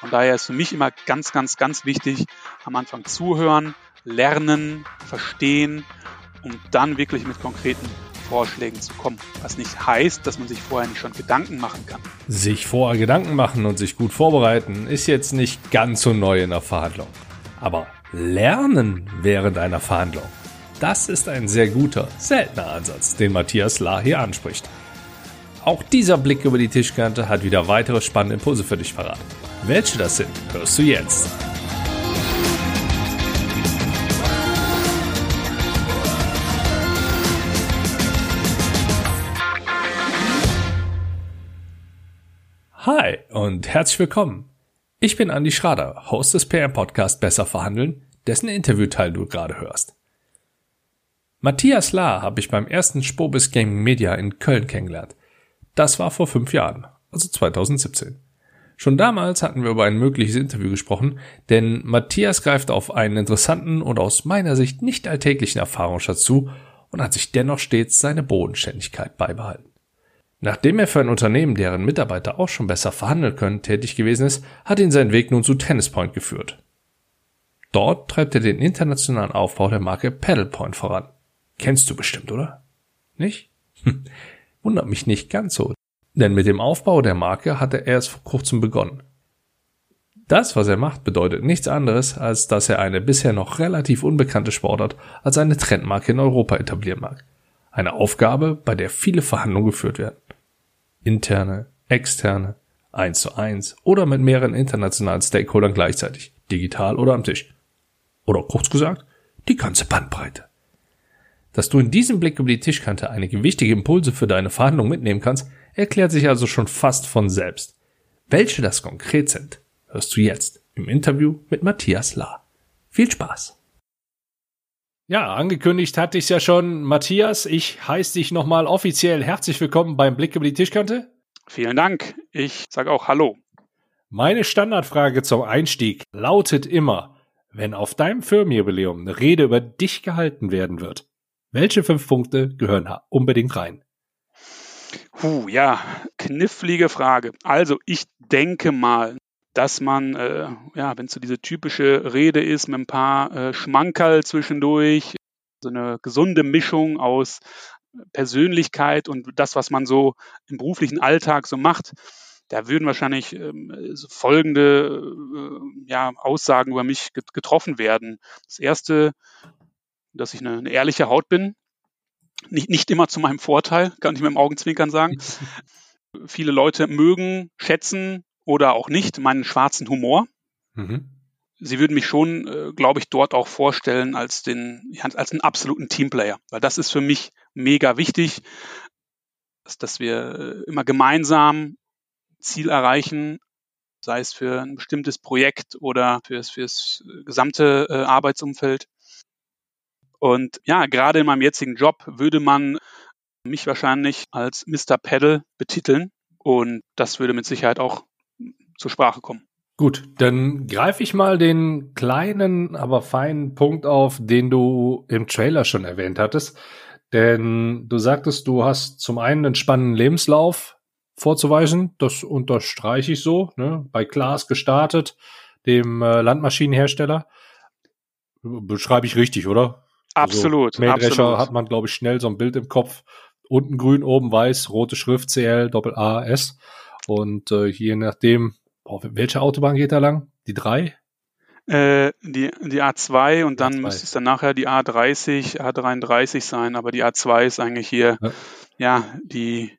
Von daher ist für mich immer ganz, ganz, ganz wichtig, am Anfang zuhören, lernen, verstehen, um dann wirklich mit konkreten Vorschlägen zu kommen. Was nicht heißt, dass man sich vorher nicht schon Gedanken machen kann. Sich vorher Gedanken machen und sich gut vorbereiten ist jetzt nicht ganz so neu in der Verhandlung. Aber lernen während einer Verhandlung, das ist ein sehr guter, seltener Ansatz, den Matthias Lahr hier anspricht. Auch dieser Blick über die Tischkante hat wieder weitere spannende Impulse für dich parat. Welche das sind, hörst du jetzt. Hi und herzlich willkommen. Ich bin Andy Schrader, Host des PM-Podcast Besser Verhandeln, dessen Interviewteil du gerade hörst. Matthias Lahr habe ich beim ersten Spobis Gaming Media in Köln kennengelernt. Das war vor fünf Jahren, also 2017. Schon damals hatten wir über ein mögliches Interview gesprochen, denn Matthias greift auf einen interessanten und aus meiner Sicht nicht alltäglichen Erfahrungsschatz zu und hat sich dennoch stets seine Bodenständigkeit beibehalten. Nachdem er für ein Unternehmen, deren Mitarbeiter auch schon besser verhandeln können, tätig gewesen ist, hat ihn sein Weg nun zu Tennispoint geführt. Dort treibt er den internationalen Aufbau der Marke Paddlepoint voran. Kennst du bestimmt, oder? Nicht? Wundert mich nicht ganz so, denn mit dem Aufbau der Marke hat er erst vor kurzem begonnen. Das, was er macht, bedeutet nichts anderes, als dass er eine bisher noch relativ unbekannte Sportart als eine Trendmarke in Europa etablieren mag. Eine Aufgabe, bei der viele Verhandlungen geführt werden. Interne, externe, eins zu eins oder mit mehreren internationalen Stakeholdern gleichzeitig, digital oder am Tisch. Oder kurz gesagt, die ganze Bandbreite. Dass du in diesem Blick über die Tischkante einige wichtige Impulse für deine Verhandlungen mitnehmen kannst, erklärt sich also schon fast von selbst. Welche das konkret sind, hörst du jetzt im Interview mit Matthias Lahr. Viel Spaß! Ja, angekündigt hatte ich es ja schon. Matthias, ich heiße dich nochmal offiziell herzlich willkommen beim Blick über die Tischkante. Vielen Dank. Ich sage auch Hallo. Meine Standardfrage zum Einstieg lautet immer, wenn auf deinem Firmenjubiläum eine Rede über dich gehalten werden wird, welche fünf Punkte gehören da unbedingt rein? Puh, ja, knifflige Frage. Also ich denke mal, dass man, äh, ja, wenn es so diese typische Rede ist mit ein paar äh, Schmankerl zwischendurch, so eine gesunde Mischung aus Persönlichkeit und das, was man so im beruflichen Alltag so macht, da würden wahrscheinlich ähm, folgende äh, ja, Aussagen über mich getroffen werden. Das erste, dass ich eine, eine ehrliche Haut bin, nicht, nicht immer zu meinem Vorteil, kann ich mit dem Augenzwinkern sagen. Viele Leute mögen, schätzen oder auch nicht meinen schwarzen Humor. Mhm. Sie würden mich schon, äh, glaube ich, dort auch vorstellen als den, als einen absoluten Teamplayer, weil das ist für mich mega wichtig, dass, dass wir äh, immer gemeinsam Ziel erreichen, sei es für ein bestimmtes Projekt oder fürs, fürs gesamte äh, Arbeitsumfeld. Und ja, gerade in meinem jetzigen Job würde man mich wahrscheinlich als Mr. Pedal betiteln. Und das würde mit Sicherheit auch zur Sprache kommen. Gut, dann greife ich mal den kleinen, aber feinen Punkt auf, den du im Trailer schon erwähnt hattest. Denn du sagtest, du hast zum einen einen spannenden Lebenslauf vorzuweisen. Das unterstreiche ich so. Ne? Bei Klaas gestartet, dem äh, Landmaschinenhersteller. Beschreibe ich richtig, oder? Absolut. Also, Mähdrescher hat man, glaube ich, schnell so ein Bild im Kopf. Unten grün, oben weiß, rote Schrift CL, Doppel A, S. Und äh, je nachdem, boah, welche Autobahn geht da lang? Die 3? Äh, die, die A2 und dann A2. müsste es dann nachher die A30, A33 sein, aber die A2 ist eigentlich hier ja, ja die,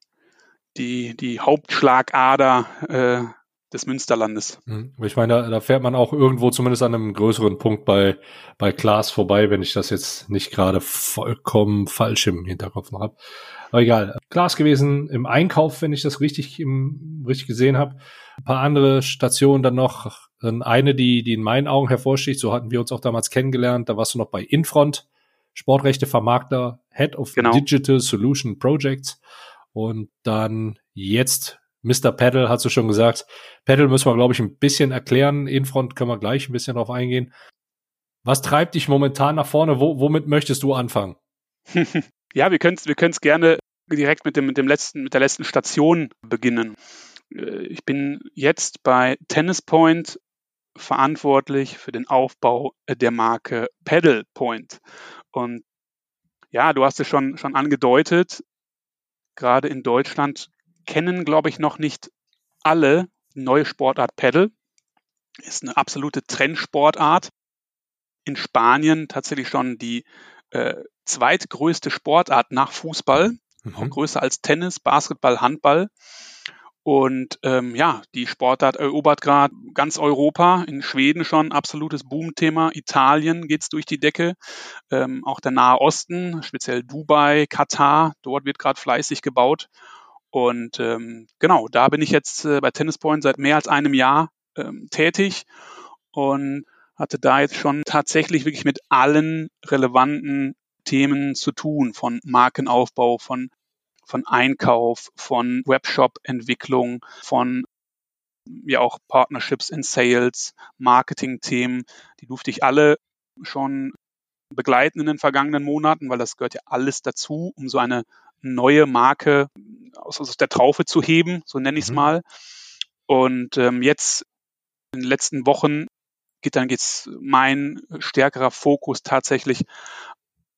die, die Hauptschlagader äh, des Münsterlandes. Mhm. Ich meine, da, da, fährt man auch irgendwo zumindest an einem größeren Punkt bei, bei Klaas vorbei, wenn ich das jetzt nicht gerade vollkommen falsch im Hinterkopf noch habe. Aber egal. Klaas gewesen im Einkauf, wenn ich das richtig, im, richtig gesehen habe. Ein paar andere Stationen dann noch. Eine, die, die in meinen Augen hervorsticht, so hatten wir uns auch damals kennengelernt, da warst du noch bei Infront, Sportrechte Vermarkter, Head of genau. Digital Solution Projects. Und dann jetzt Mr. Paddle, hast du schon gesagt. Paddle müssen wir, glaube ich, ein bisschen erklären. Infront können wir gleich ein bisschen drauf eingehen. Was treibt dich momentan nach vorne? Wo, womit möchtest du anfangen? ja, wir können es wir gerne direkt mit dem, mit dem letzten, mit der letzten Station beginnen. Äh, ich bin jetzt bei Tennis Point verantwortlich für den Aufbau der Marke Pedal Point. Und ja, du hast es schon, schon angedeutet, gerade in Deutschland kennen, glaube ich, noch nicht alle neue Sportart Pedal. Ist eine absolute Trendsportart. In Spanien tatsächlich schon die äh, zweitgrößte Sportart nach Fußball, mhm. größer als Tennis, Basketball, Handball. Und ähm, ja, die Sportart erobert gerade ganz Europa, in Schweden schon absolutes Boomthema, Italien geht's durch die Decke, ähm, auch der Nahe Osten, speziell Dubai, Katar, dort wird gerade fleißig gebaut. Und ähm, genau, da bin ich jetzt äh, bei Tennis Point seit mehr als einem Jahr ähm, tätig und hatte da jetzt schon tatsächlich wirklich mit allen relevanten Themen zu tun, von Markenaufbau, von von Einkauf, von Webshop-Entwicklung, von ja auch Partnerships in Sales, Marketing-Themen. Die durfte ich alle schon begleiten in den vergangenen Monaten, weil das gehört ja alles dazu, um so eine neue Marke aus, aus der Traufe zu heben, so nenne ich es mhm. mal. Und ähm, jetzt in den letzten Wochen geht dann geht's mein stärkerer Fokus tatsächlich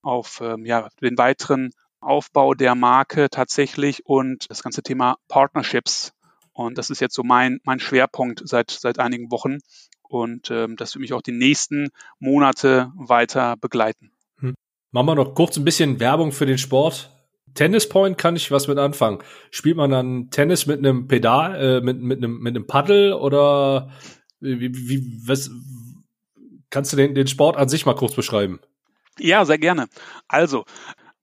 auf ähm, ja, den weiteren Aufbau der Marke tatsächlich und das ganze Thema Partnerships. Und das ist jetzt so mein, mein Schwerpunkt seit, seit einigen Wochen. Und ähm, das wird mich auch die nächsten Monate weiter begleiten. Hm. Machen wir noch kurz ein bisschen Werbung für den Sport. Tennis Point kann ich was mit anfangen. Spielt man dann Tennis mit einem Pedal, äh, mit, mit, einem, mit einem Paddel oder wie, wie, was, kannst du den, den Sport an sich mal kurz beschreiben? Ja, sehr gerne. Also,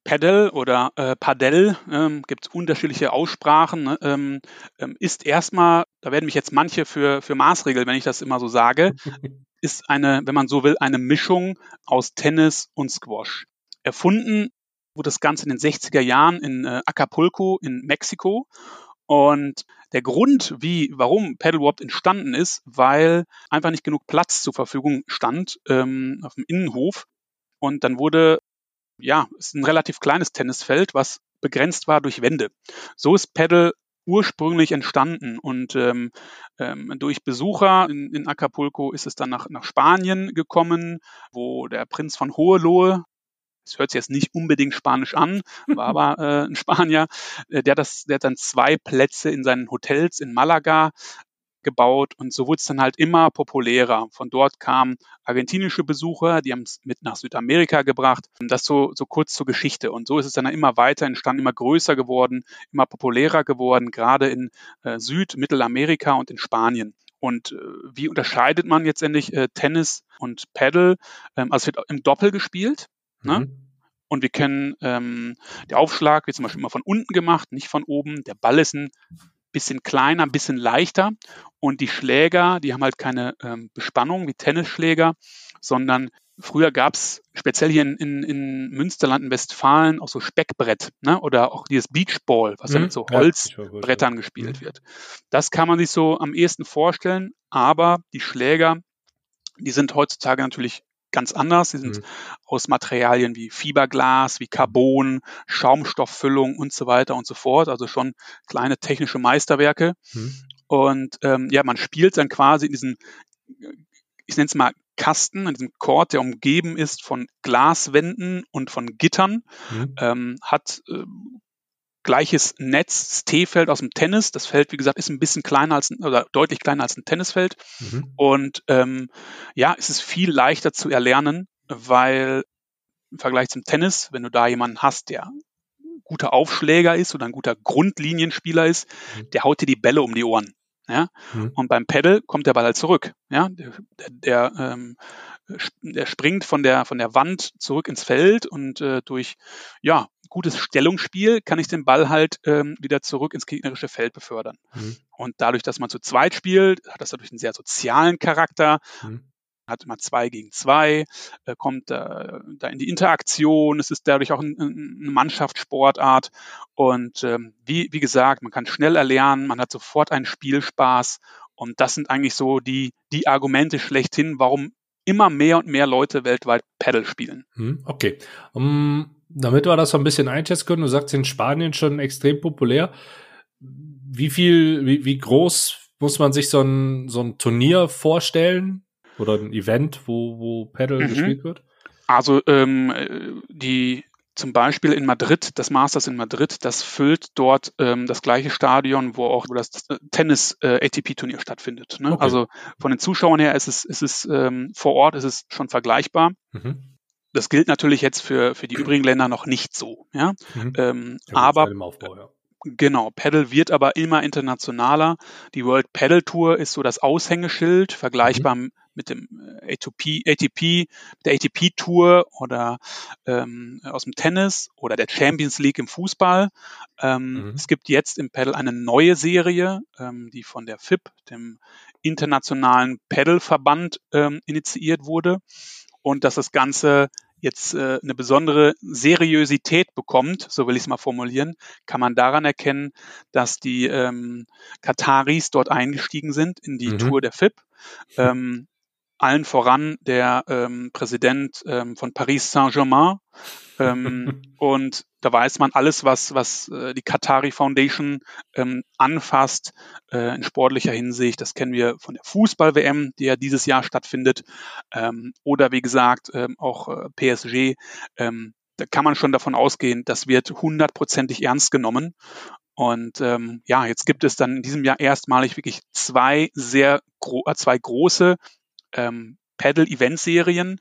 Paddle oder äh, Padel, ähm, gibt es unterschiedliche Aussprachen, ne? ähm, ähm, ist erstmal, da werden mich jetzt manche für, für Maßregeln, wenn ich das immer so sage, ist eine, wenn man so will, eine Mischung aus Tennis und Squash. Erfunden wurde das Ganze in den 60er Jahren in äh, Acapulco in Mexiko. Und der Grund, wie, warum Paddle überhaupt entstanden ist, weil einfach nicht genug Platz zur Verfügung stand ähm, auf dem Innenhof. Und dann wurde ja, ist ein relativ kleines Tennisfeld, was begrenzt war durch Wände. So ist Paddle ursprünglich entstanden und ähm, ähm, durch Besucher in, in, Acapulco ist es dann nach, nach Spanien gekommen, wo der Prinz von Hohenlohe, das hört sich jetzt nicht unbedingt Spanisch an, war aber äh, ein Spanier, äh, der, das, der hat dann zwei Plätze in seinen Hotels in Malaga gebaut und so wurde es dann halt immer populärer. Von dort kamen argentinische Besucher, die haben es mit nach Südamerika gebracht. Und das so, so kurz zur Geschichte. Und so ist es dann immer weiter entstanden, immer größer geworden, immer populärer geworden, gerade in äh, Süd-, Mittelamerika und in Spanien. Und äh, wie unterscheidet man jetzt endlich äh, Tennis und Paddle? Ähm, also es wird im Doppel gespielt. Ne? Mhm. Und wir kennen ähm, der Aufschlag wird zum Beispiel immer von unten gemacht, nicht von oben. Der Ball ist ein bisschen kleiner, ein bisschen leichter. Und die Schläger, die haben halt keine ähm, Bespannung wie Tennisschläger, sondern früher gab es speziell hier in, in, in Münsterland in Westfalen auch so Speckbrett ne? oder auch dieses Beachball, was mhm. ja mit so Holzbrettern ja, gespielt wird. Das kann man sich so am ehesten vorstellen, aber die Schläger, die sind heutzutage natürlich ganz anders. Sie sind mhm. aus Materialien wie Fiberglas, wie Carbon, Schaumstofffüllung und so weiter und so fort. Also schon kleine technische Meisterwerke. Mhm. Und ähm, ja, man spielt dann quasi in diesem, ich nenne es mal Kasten, in diesem Chord, der umgeben ist von Glaswänden und von Gittern, mhm. ähm, hat äh, gleiches Netz, das T-Feld aus dem Tennis. Das Feld, wie gesagt, ist ein bisschen kleiner als oder deutlich kleiner als ein Tennisfeld. Mhm. Und ähm, ja, es ist viel leichter zu erlernen, weil im Vergleich zum Tennis, wenn du da jemanden hast, der guter Aufschläger ist oder ein guter Grundlinienspieler ist, mhm. der haut dir die Bälle um die Ohren. Ja? Mhm. Und beim Pedal kommt der Ball halt zurück. Ja? Der, der, der, ähm, der springt von der, von der Wand zurück ins Feld und äh, durch ja, gutes Stellungsspiel kann ich den Ball halt ähm, wieder zurück ins gegnerische Feld befördern. Mhm. Und dadurch, dass man zu zweit spielt, hat das dadurch einen sehr sozialen Charakter. Mhm. Hat immer zwei gegen zwei, äh, kommt äh, da in die Interaktion. Es ist dadurch auch ein, ein, eine Mannschaftssportart. Und ähm, wie, wie gesagt, man kann schnell erlernen, man hat sofort einen Spielspaß. Und das sind eigentlich so die, die Argumente schlechthin, warum immer mehr und mehr Leute weltweit Paddle spielen. Hm, okay. Um, damit wir das so ein bisschen einschätzen können, du sagst in Spanien schon extrem populär. wie viel, wie, wie groß muss man sich so ein, so ein Turnier vorstellen? Oder ein Event, wo, wo Paddle mhm. gespielt wird? Also ähm, die zum Beispiel in Madrid, das Masters in Madrid, das füllt dort ähm, das gleiche Stadion, wo auch das Tennis-ATP-Turnier äh, stattfindet. Ne? Okay. Also von den Zuschauern her ist es, ist es ähm, vor Ort ist es schon vergleichbar. Mhm. Das gilt natürlich jetzt für, für die übrigen Länder noch nicht so. Ja? Mhm. Ähm, ja, aber Aufbau, ja. Genau, Paddle wird aber immer internationaler. Die World Paddle Tour ist so das Aushängeschild, vergleichbar mhm. mit dem äh, ATP, ATP, der ATP Tour oder ähm, aus dem Tennis oder der Champions League im Fußball. Ähm, mhm. Es gibt jetzt im Paddle eine neue Serie, ähm, die von der FIP, dem Internationalen Paddle-Verband, ähm, initiiert wurde und dass das Ganze jetzt äh, eine besondere Seriosität bekommt, so will ich es mal formulieren, kann man daran erkennen, dass die ähm, Kataris dort eingestiegen sind in die mhm. Tour der FIP. Ähm, allen voran der ähm, Präsident ähm, von Paris Saint-Germain. Ähm, und da weiß man alles, was, was äh, die Qatari Foundation ähm, anfasst äh, in sportlicher Hinsicht. Das kennen wir von der Fußball-WM, die ja dieses Jahr stattfindet. Ähm, oder wie gesagt, ähm, auch äh, PSG. Ähm, da kann man schon davon ausgehen, das wird hundertprozentig ernst genommen. Und ähm, ja, jetzt gibt es dann in diesem Jahr erstmalig wirklich zwei sehr gro äh, zwei große ähm, Paddle-Event-Serien.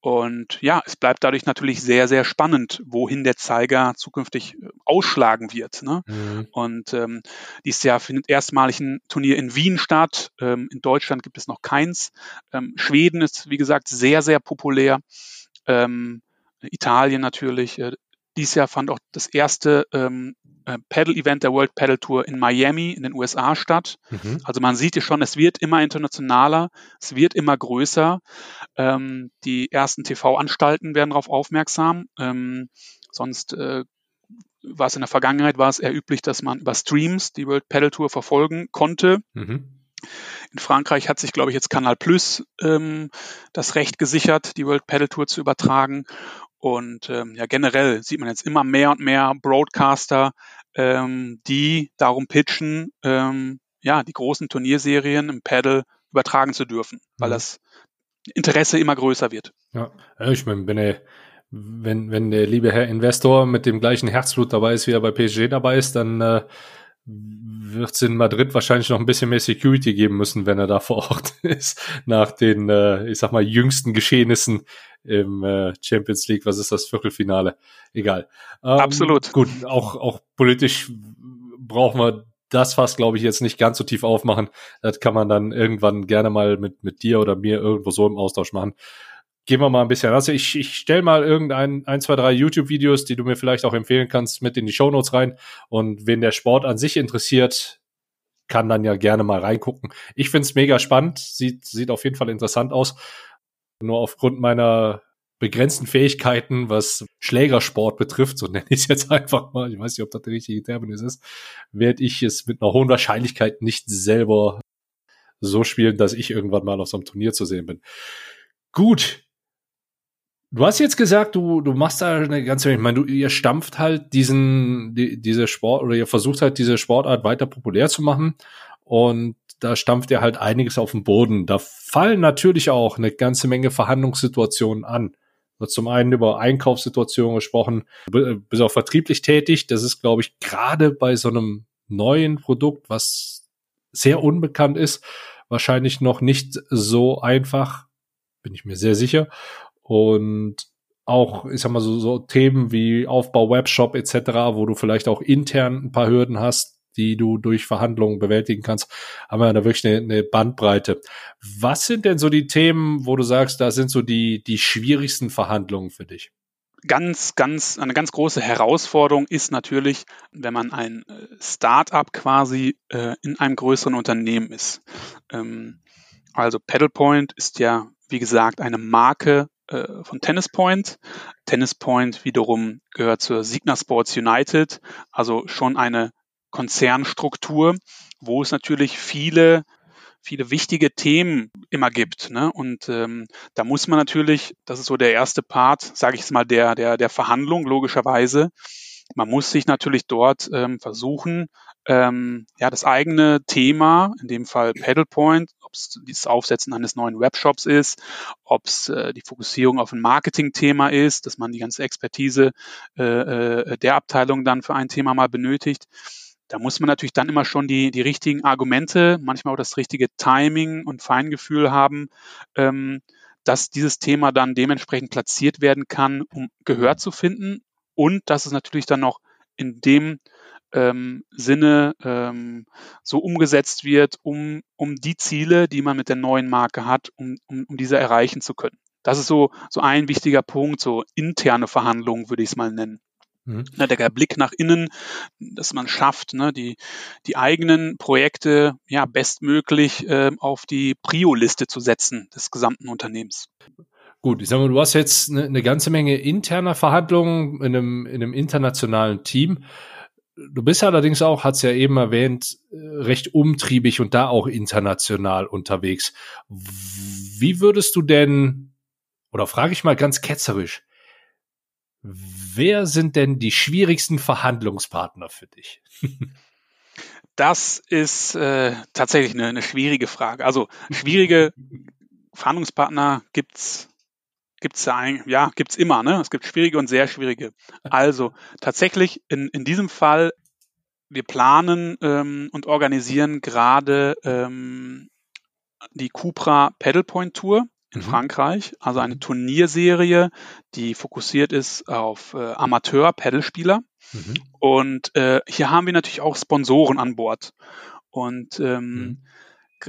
Und ja, es bleibt dadurch natürlich sehr, sehr spannend, wohin der Zeiger zukünftig äh, ausschlagen wird. Ne? Mhm. Und ähm, dieses Jahr findet erstmalig ein Turnier in Wien statt. Ähm, in Deutschland gibt es noch keins. Ähm, Schweden ist, wie gesagt, sehr, sehr populär. Ähm, Italien natürlich. Äh, dieses Jahr fand auch das erste ähm, äh, Paddle-Event der World Paddle Tour in Miami in den USA statt. Mhm. Also man sieht ja schon, es wird immer internationaler, es wird immer größer. Ähm, die ersten TV-Anstalten werden darauf aufmerksam. Ähm, sonst äh, war es in der Vergangenheit war es eher üblich, dass man über Streams die World Paddle Tour verfolgen konnte. Mhm. In Frankreich hat sich, glaube ich, jetzt Canal Plus ähm, das Recht gesichert, die World Paddle Tour zu übertragen. Und ähm, ja, generell sieht man jetzt immer mehr und mehr Broadcaster, ähm, die darum pitchen, ähm, ja, die großen Turnierserien im Paddle übertragen zu dürfen, weil mhm. das Interesse immer größer wird. Ja, ich meine, wenn er wenn, wenn der liebe Herr Investor mit dem gleichen Herzblut dabei ist, wie er bei PSG dabei ist, dann äh, wird es in Madrid wahrscheinlich noch ein bisschen mehr Security geben müssen, wenn er da vor Ort ist, nach den, äh, ich sag mal, jüngsten Geschehnissen im äh, Champions League. Was ist das Viertelfinale? Egal. Ähm, Absolut. Gut, auch, auch politisch brauchen wir das fast, glaube ich, jetzt nicht ganz so tief aufmachen. Das kann man dann irgendwann gerne mal mit, mit dir oder mir irgendwo so im Austausch machen gehen wir mal ein bisschen. Also ich, ich stelle mal irgendein, ein, zwei, drei YouTube-Videos, die du mir vielleicht auch empfehlen kannst, mit in die Show Notes rein. Und wen der Sport an sich interessiert, kann dann ja gerne mal reingucken. Ich find's mega spannend, sieht, sieht auf jeden Fall interessant aus. Nur aufgrund meiner begrenzten Fähigkeiten, was Schlägersport betrifft, so nenne ich es jetzt einfach mal, ich weiß nicht, ob das der richtige Terminus ist, werde ich es mit einer hohen Wahrscheinlichkeit nicht selber so spielen, dass ich irgendwann mal auf so einem Turnier zu sehen bin. Gut, Du hast jetzt gesagt, du, du machst da eine ganze Menge. Ich meine, du, ihr stampft halt diesen, die, diese Sport oder ihr versucht halt diese Sportart weiter populär zu machen. Und da stampft ihr halt einiges auf den Boden. Da fallen natürlich auch eine ganze Menge Verhandlungssituationen an. Zum einen über Einkaufssituationen gesprochen, bis auch vertrieblich tätig. Das ist, glaube ich, gerade bei so einem neuen Produkt, was sehr unbekannt ist, wahrscheinlich noch nicht so einfach. Bin ich mir sehr sicher. Und auch, ich sag mal, so, so Themen wie Aufbau Webshop etc., wo du vielleicht auch intern ein paar Hürden hast, die du durch Verhandlungen bewältigen kannst, haben wir da wirklich eine, eine Bandbreite. Was sind denn so die Themen, wo du sagst, da sind so die, die schwierigsten Verhandlungen für dich? Ganz, ganz, eine ganz große Herausforderung ist natürlich, wenn man ein äh, Start-up quasi äh, in einem größeren Unternehmen ist. Ähm, also Paddlepoint ist ja, wie gesagt, eine Marke äh, von Tennis Point. Tennis Point wiederum gehört zur Signa Sports United, also schon eine Konzernstruktur, wo es natürlich viele viele wichtige Themen immer gibt. Ne? Und ähm, da muss man natürlich, das ist so der erste Part, sage ich es mal, der, der, der Verhandlung, logischerweise. Man muss sich natürlich dort ähm, versuchen, ähm, ja, das eigene Thema, in dem Fall Paddlepoint, ob es das Aufsetzen eines neuen Webshops ist, ob es äh, die Fokussierung auf ein Marketing-Thema ist, dass man die ganze Expertise äh, äh, der Abteilung dann für ein Thema mal benötigt. Da muss man natürlich dann immer schon die, die richtigen Argumente, manchmal auch das richtige Timing und Feingefühl haben, ähm, dass dieses Thema dann dementsprechend platziert werden kann, um Gehör zu finden und dass es natürlich dann noch in dem ähm, Sinne ähm, so umgesetzt wird, um, um die Ziele, die man mit der neuen Marke hat, um, um, um diese erreichen zu können. Das ist so, so ein wichtiger Punkt, so interne Verhandlungen würde ich es mal nennen. Mhm. Ne, der Blick nach innen, dass man schafft, ne, die, die eigenen Projekte ja bestmöglich äh, auf die Prio-Liste zu setzen des gesamten Unternehmens. Gut, ich sag mal, du hast jetzt eine, eine ganze Menge interner Verhandlungen in einem, in einem internationalen Team. Du bist allerdings auch, hat's ja eben erwähnt, äh, recht umtriebig und da auch international unterwegs. Wie würdest du denn, oder frage ich mal ganz ketzerisch, wer sind denn die schwierigsten Verhandlungspartner für dich? Das ist äh, tatsächlich eine, eine schwierige Frage. Also schwierige Verhandlungspartner gibt's gibt's ja, ja gibt's immer, ne? Es gibt schwierige und sehr schwierige. Also tatsächlich in, in diesem Fall, wir planen ähm, und organisieren gerade ähm, die Cupra Pedalpoint Tour in mhm. Frankreich, also eine Turnierserie, die fokussiert ist auf äh, Amateur-Pedalspieler. Mhm. Und äh, hier haben wir natürlich auch Sponsoren an Bord. Und ähm, mhm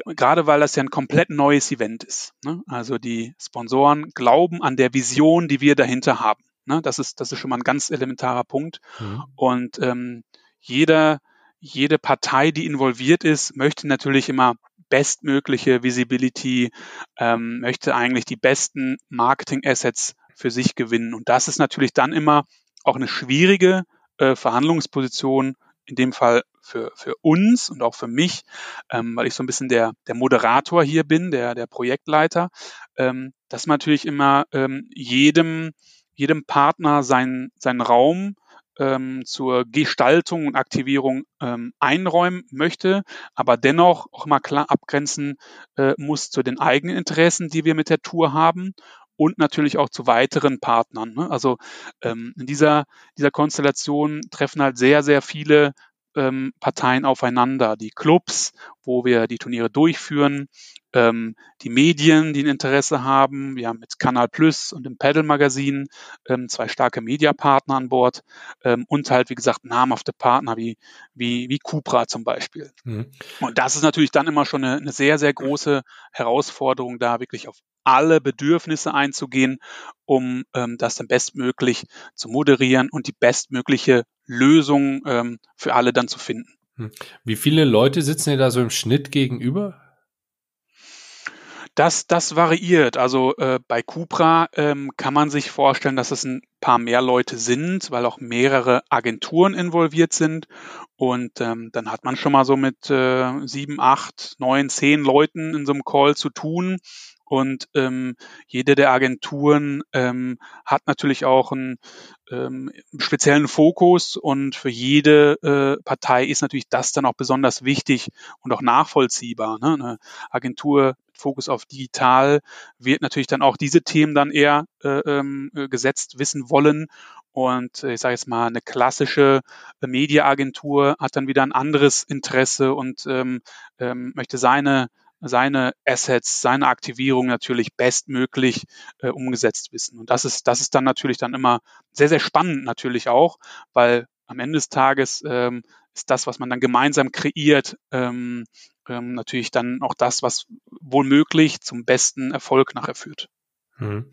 gerade weil das ja ein komplett neues Event ist. Ne? Also die Sponsoren glauben an der Vision, die wir dahinter haben. Ne? Das, ist, das ist schon mal ein ganz elementarer Punkt. Mhm. Und ähm, jeder, jede Partei, die involviert ist, möchte natürlich immer bestmögliche Visibility, ähm, möchte eigentlich die besten Marketing-Assets für sich gewinnen. Und das ist natürlich dann immer auch eine schwierige äh, Verhandlungsposition, in dem Fall für, für uns und auch für mich, ähm, weil ich so ein bisschen der, der Moderator hier bin, der, der Projektleiter, ähm, dass man natürlich immer ähm, jedem, jedem Partner seinen, seinen Raum ähm, zur Gestaltung und Aktivierung ähm, einräumen möchte, aber dennoch auch mal klar abgrenzen äh, muss zu den eigenen Interessen, die wir mit der Tour haben und natürlich auch zu weiteren Partnern. Ne? Also ähm, in dieser, dieser Konstellation treffen halt sehr, sehr viele ähm, Parteien aufeinander. Die Clubs, wo wir die Turniere durchführen, ähm, die Medien, die ein Interesse haben. Wir haben mit Kanal Plus und dem Pedal Magazin ähm, zwei starke Mediapartner an Bord ähm, und halt, wie gesagt, namhafte Partner wie, wie, wie Cupra zum Beispiel. Mhm. Und das ist natürlich dann immer schon eine, eine sehr, sehr große Herausforderung, da wirklich auf alle Bedürfnisse einzugehen, um ähm, das dann bestmöglich zu moderieren und die bestmögliche Lösung ähm, für alle dann zu finden. Hm. Wie viele Leute sitzen dir da so im Schnitt gegenüber? Das, das variiert. Also äh, bei Cupra ähm, kann man sich vorstellen, dass es ein paar mehr Leute sind, weil auch mehrere Agenturen involviert sind. Und ähm, dann hat man schon mal so mit äh, sieben, acht, neun, zehn Leuten in so einem Call zu tun. Und ähm, jede der Agenturen ähm, hat natürlich auch einen ähm, speziellen Fokus und für jede äh, Partei ist natürlich das dann auch besonders wichtig und auch nachvollziehbar. Ne? Eine Agentur mit Fokus auf digital wird natürlich dann auch diese Themen dann eher äh, ähm, gesetzt wissen wollen und ich sage jetzt mal, eine klassische Mediaagentur hat dann wieder ein anderes Interesse und ähm, ähm, möchte seine seine Assets, seine Aktivierung natürlich bestmöglich äh, umgesetzt wissen. Und das ist, das ist dann natürlich dann immer sehr, sehr spannend natürlich auch, weil am Ende des Tages ähm, ist das, was man dann gemeinsam kreiert, ähm, ähm, natürlich dann auch das, was wohl möglich zum besten Erfolg nachher führt. Hm.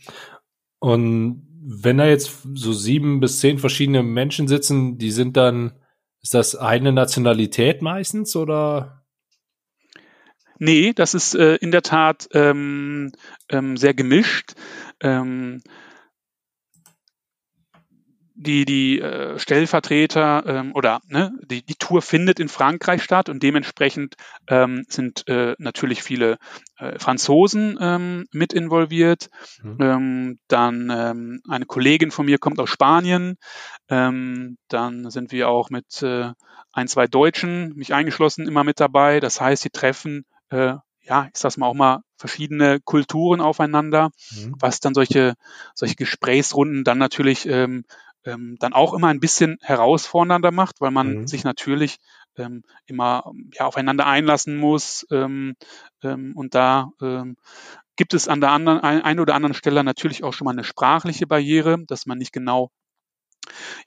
Und wenn da jetzt so sieben bis zehn verschiedene Menschen sitzen, die sind dann, ist das eine Nationalität meistens oder? Nee, das ist äh, in der Tat ähm, ähm, sehr gemischt. Ähm, die, die äh, Stellvertreter ähm, oder ne, die, die Tour findet in Frankreich statt und dementsprechend ähm, sind äh, natürlich viele äh, Franzosen ähm, mit involviert. Mhm. Ähm, dann ähm, eine Kollegin von mir kommt aus Spanien. Ähm, dann sind wir auch mit äh, ein, zwei Deutschen, mich eingeschlossen, immer mit dabei. Das heißt, sie treffen äh, ja, ich sag's mal auch mal, verschiedene Kulturen aufeinander, mhm. was dann solche, solche Gesprächsrunden dann natürlich ähm, ähm, dann auch immer ein bisschen herausfordernder macht, weil man mhm. sich natürlich ähm, immer ja, aufeinander einlassen muss. Ähm, ähm, und da ähm, gibt es an der anderen, ein, ein oder anderen Stelle natürlich auch schon mal eine sprachliche Barriere, dass man nicht genau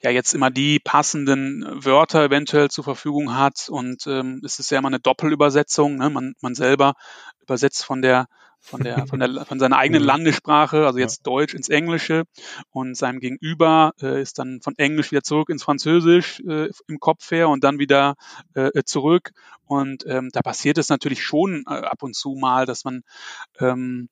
ja jetzt immer die passenden Wörter eventuell zur Verfügung hat. Und ähm, es ist ja immer eine Doppelübersetzung. Ne? Man, man selber übersetzt von der von der, von der, von seiner eigenen mhm. Landessprache, also jetzt Deutsch ins Englische und seinem Gegenüber äh, ist dann von Englisch wieder zurück ins Französisch äh, im Kopf her und dann wieder äh, zurück und ähm, da passiert es natürlich schon äh, ab und zu mal, dass man ähm,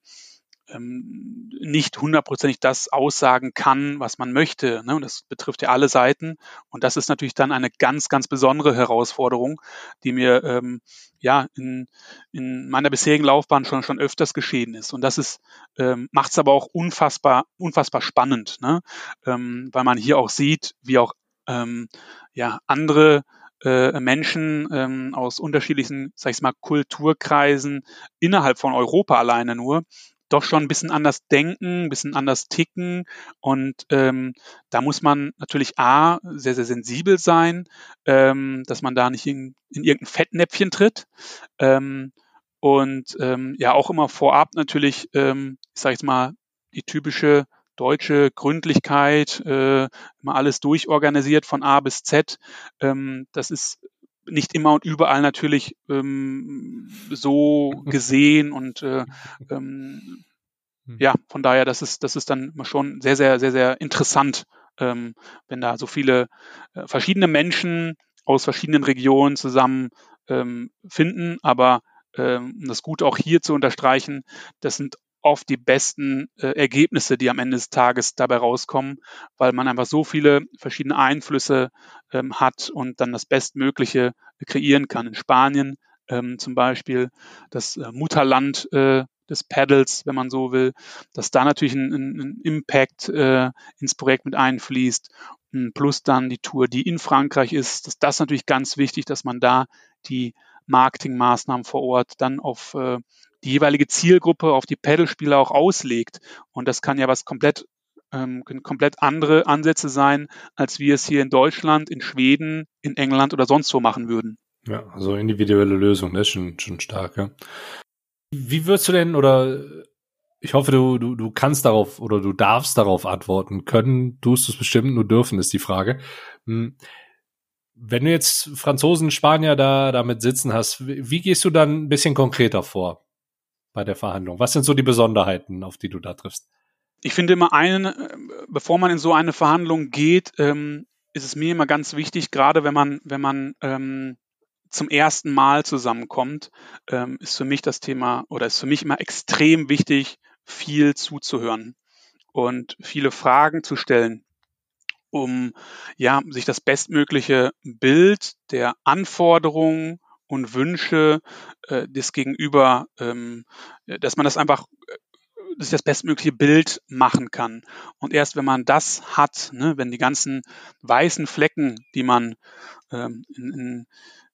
ähm, nicht hundertprozentig das aussagen kann, was man möchte. Ne? Und das betrifft ja alle Seiten. Und das ist natürlich dann eine ganz, ganz besondere Herausforderung, die mir ähm, ja in, in meiner bisherigen Laufbahn schon schon öfters geschehen ist. Und das ist ähm, macht es aber auch unfassbar, unfassbar spannend, ne? ähm, weil man hier auch sieht, wie auch ähm, ja andere äh, Menschen ähm, aus unterschiedlichen, sag ich mal, Kulturkreisen innerhalb von Europa alleine nur doch schon ein bisschen anders denken, ein bisschen anders ticken. Und ähm, da muss man natürlich A, sehr, sehr sensibel sein, ähm, dass man da nicht in, in irgendein Fettnäpfchen tritt. Ähm, und ähm, ja, auch immer vorab natürlich, ähm, ich sage jetzt mal, die typische deutsche Gründlichkeit, äh, immer alles durchorganisiert von A bis Z. Ähm, das ist nicht immer und überall natürlich ähm, so gesehen und äh, ähm, hm. ja, von daher, das ist, das ist dann schon sehr, sehr, sehr, sehr interessant, ähm, wenn da so viele äh, verschiedene Menschen aus verschiedenen Regionen zusammen ähm, finden. Aber ähm, um das Gute auch hier zu unterstreichen, das sind oft die besten äh, Ergebnisse, die am Ende des Tages dabei rauskommen, weil man einfach so viele verschiedene Einflüsse ähm, hat und dann das Bestmögliche kreieren kann. In Spanien ähm, zum Beispiel das äh, Mutterland äh, des Pedals, wenn man so will, dass da natürlich ein, ein Impact äh, ins Projekt mit einfließt. Plus dann die Tour, die in Frankreich ist, dass das natürlich ganz wichtig, dass man da die Marketingmaßnahmen vor Ort dann auf äh, die jeweilige Zielgruppe, auf die Pedalspieler auch auslegt. Und das kann ja was komplett ähm, können komplett andere Ansätze sein, als wir es hier in Deutschland, in Schweden, in England oder sonst wo machen würden. Ja, also individuelle Lösung, das ist schon, schon stark, ja. Wie würdest du denn, oder ich hoffe, du, du, du kannst darauf oder du darfst darauf antworten können, tust du es bestimmt, nur dürfen ist die Frage. Hm. Wenn du jetzt Franzosen, Spanier da damit sitzen hast, wie gehst du dann ein bisschen konkreter vor? Bei der Verhandlung? Was sind so die Besonderheiten, auf die du da triffst? Ich finde immer einen, äh, bevor man in so eine Verhandlung geht, ähm, ist es mir immer ganz wichtig, gerade wenn man, wenn man ähm, zum ersten Mal zusammenkommt, ähm, ist für mich das Thema oder ist für mich immer extrem wichtig, viel zuzuhören und viele Fragen zu stellen, um ja sich das bestmögliche Bild der Anforderungen und Wünsche äh, des Gegenüber, ähm, dass man das einfach äh, sich das bestmögliche Bild machen kann. Und erst wenn man das hat, ne, wenn die ganzen weißen Flecken, die man ähm, in, in,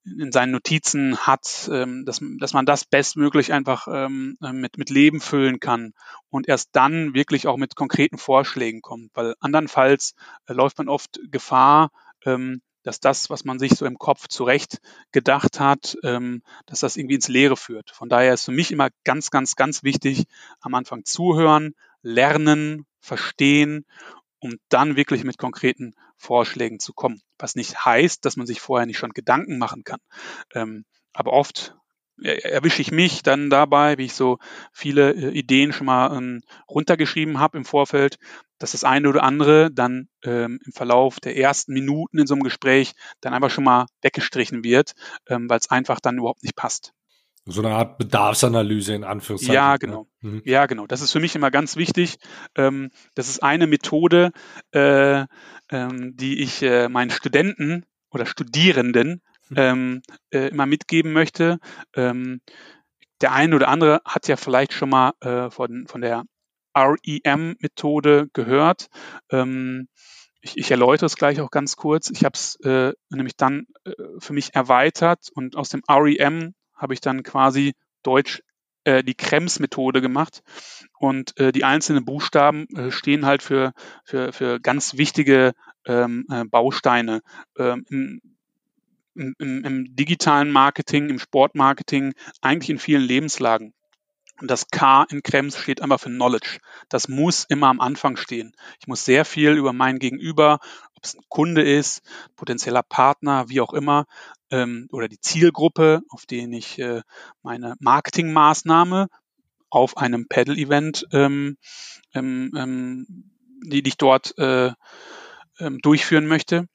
in seinen Notizen hat, ähm, dass, dass man das bestmöglich einfach ähm, mit, mit Leben füllen kann und erst dann wirklich auch mit konkreten Vorschlägen kommt. Weil andernfalls äh, läuft man oft Gefahr, ähm, dass das, was man sich so im Kopf zurecht gedacht hat, ähm, dass das irgendwie ins Leere führt. Von daher ist für mich immer ganz, ganz, ganz wichtig, am Anfang zuhören, lernen, verstehen, um dann wirklich mit konkreten Vorschlägen zu kommen. Was nicht heißt, dass man sich vorher nicht schon Gedanken machen kann. Ähm, aber oft erwische ich mich dann dabei, wie ich so viele äh, Ideen schon mal ähm, runtergeschrieben habe im Vorfeld, dass das eine oder andere dann ähm, im Verlauf der ersten Minuten in so einem Gespräch dann einfach schon mal weggestrichen wird, ähm, weil es einfach dann überhaupt nicht passt. So eine Art Bedarfsanalyse in Anführungszeichen. Ja, ne? genau. Mhm. Ja, genau. Das ist für mich immer ganz wichtig. Ähm, das ist eine Methode, äh, ähm, die ich äh, meinen Studenten oder Studierenden. Ähm, äh, immer mitgeben möchte. Ähm, der eine oder andere hat ja vielleicht schon mal äh, von, von der REM-Methode gehört. Ähm, ich, ich, erläutere es gleich auch ganz kurz. Ich habe es äh, nämlich dann äh, für mich erweitert und aus dem REM habe ich dann quasi Deutsch äh, die Krems-Methode gemacht. Und äh, die einzelnen Buchstaben äh, stehen halt für, für, für ganz wichtige ähm, äh, Bausteine. Ähm, im, im, im digitalen Marketing, im Sportmarketing, eigentlich in vielen Lebenslagen. Und das K in Krems steht einfach für Knowledge. Das muss immer am Anfang stehen. Ich muss sehr viel über mein Gegenüber, ob es ein Kunde ist, potenzieller Partner, wie auch immer, ähm, oder die Zielgruppe, auf den ich äh, meine Marketingmaßnahme auf einem Paddle-Event, ähm, ähm, ähm die, die ich dort äh, ähm, durchführen möchte.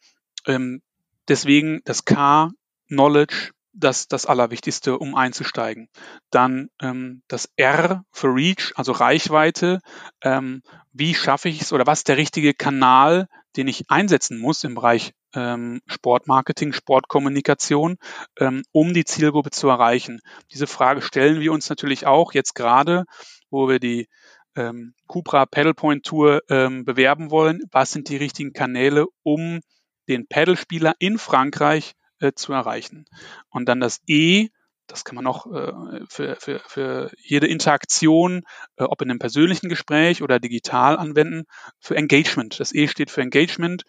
Deswegen das K, Knowledge, das das Allerwichtigste, um einzusteigen. Dann ähm, das R für Reach, also Reichweite. Ähm, wie schaffe ich es oder was ist der richtige Kanal, den ich einsetzen muss im Bereich ähm, Sportmarketing, Sportkommunikation, ähm, um die Zielgruppe zu erreichen? Diese Frage stellen wir uns natürlich auch jetzt gerade, wo wir die ähm, Cupra Paddlepoint Tour ähm, bewerben wollen. Was sind die richtigen Kanäle, um den Paddlespieler in Frankreich äh, zu erreichen. Und dann das E, das kann man auch äh, für, für, für jede Interaktion, äh, ob in einem persönlichen Gespräch oder digital anwenden, für Engagement. Das E steht für Engagement.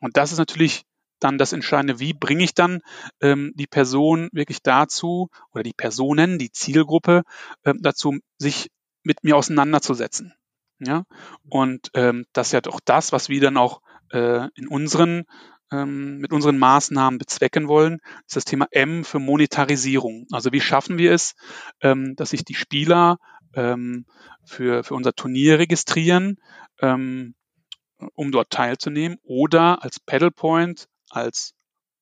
Und das ist natürlich dann das Entscheidende, wie bringe ich dann ähm, die Person wirklich dazu oder die Personen, die Zielgruppe äh, dazu, sich mit mir auseinanderzusetzen. Ja, und ähm, das ist ja doch das, was wir dann auch äh, in unseren ähm, mit unseren Maßnahmen bezwecken wollen, ist das Thema M für Monetarisierung. Also wie schaffen wir es, ähm, dass sich die Spieler ähm, für, für unser Turnier registrieren, um dort teilzunehmen oder als Paddle Point, als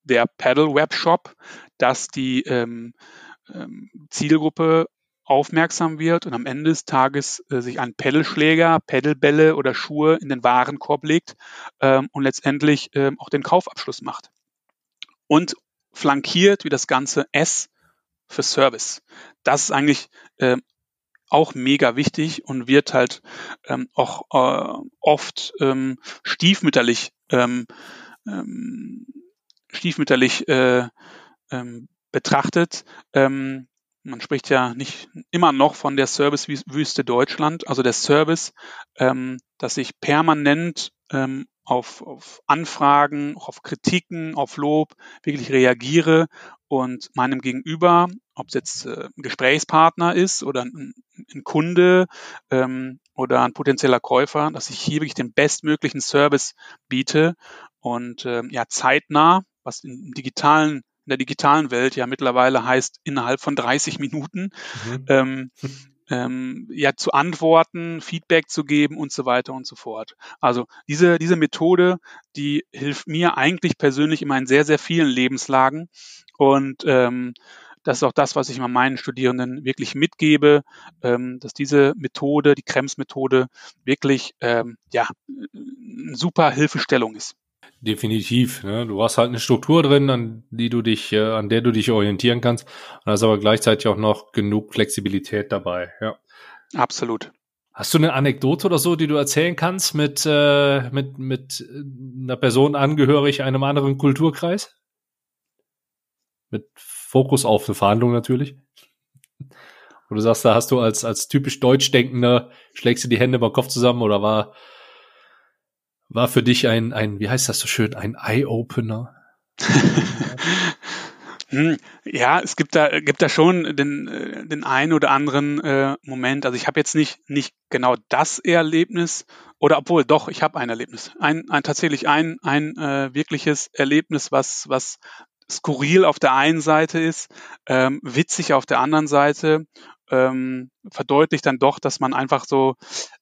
der Paddle Webshop, dass die Zielgruppe aufmerksam wird und am Ende des Tages äh, sich ein Pedalschläger, Pedalbälle oder Schuhe in den Warenkorb legt ähm, und letztendlich ähm, auch den Kaufabschluss macht. Und flankiert wie das ganze S für Service. Das ist eigentlich ähm, auch mega wichtig und wird halt ähm, auch äh, oft ähm, stiefmütterlich ähm, ähm, stiefmütterlich äh, ähm, betrachtet. Ähm, man spricht ja nicht immer noch von der Servicewüste Deutschland, also der Service, ähm, dass ich permanent ähm, auf, auf Anfragen, auf Kritiken, auf Lob wirklich reagiere und meinem Gegenüber, ob es jetzt äh, ein Gesprächspartner ist oder ein, ein Kunde ähm, oder ein potenzieller Käufer, dass ich hier wirklich den bestmöglichen Service biete und ähm, ja zeitnah, was im digitalen in der digitalen Welt ja mittlerweile heißt, innerhalb von 30 Minuten mhm. ähm, ähm, ja zu antworten, Feedback zu geben und so weiter und so fort. Also diese, diese Methode, die hilft mir eigentlich persönlich immer in sehr, sehr vielen Lebenslagen. Und ähm, das ist auch das, was ich mal meinen Studierenden wirklich mitgebe, ähm, dass diese Methode, die Krems-Methode, wirklich ähm, ja, eine super Hilfestellung ist. Definitiv. Ne? Du hast halt eine Struktur drin, an die du dich, äh, an der du dich orientieren kannst. Und hast aber gleichzeitig auch noch genug Flexibilität dabei. Ja. Absolut. Hast du eine Anekdote oder so, die du erzählen kannst mit, äh, mit, mit einer Person angehörig einem anderen Kulturkreis? Mit Fokus auf eine Verhandlung natürlich. Und du sagst, da hast du als, als typisch deutsch denkender, schlägst du die Hände beim Kopf zusammen oder war war für dich ein, ein, wie heißt das so schön, ein Eye-Opener? Hm, ja, es gibt da, gibt da schon den, äh, den einen oder anderen äh, Moment. Also ich habe jetzt nicht, nicht genau das Erlebnis, oder obwohl doch, ich habe ein Erlebnis. Ein, ein tatsächlich ein, ein äh, wirkliches Erlebnis, was, was skurril auf der einen Seite ist, ähm, witzig auf der anderen Seite, ähm, verdeutlicht dann doch, dass man einfach so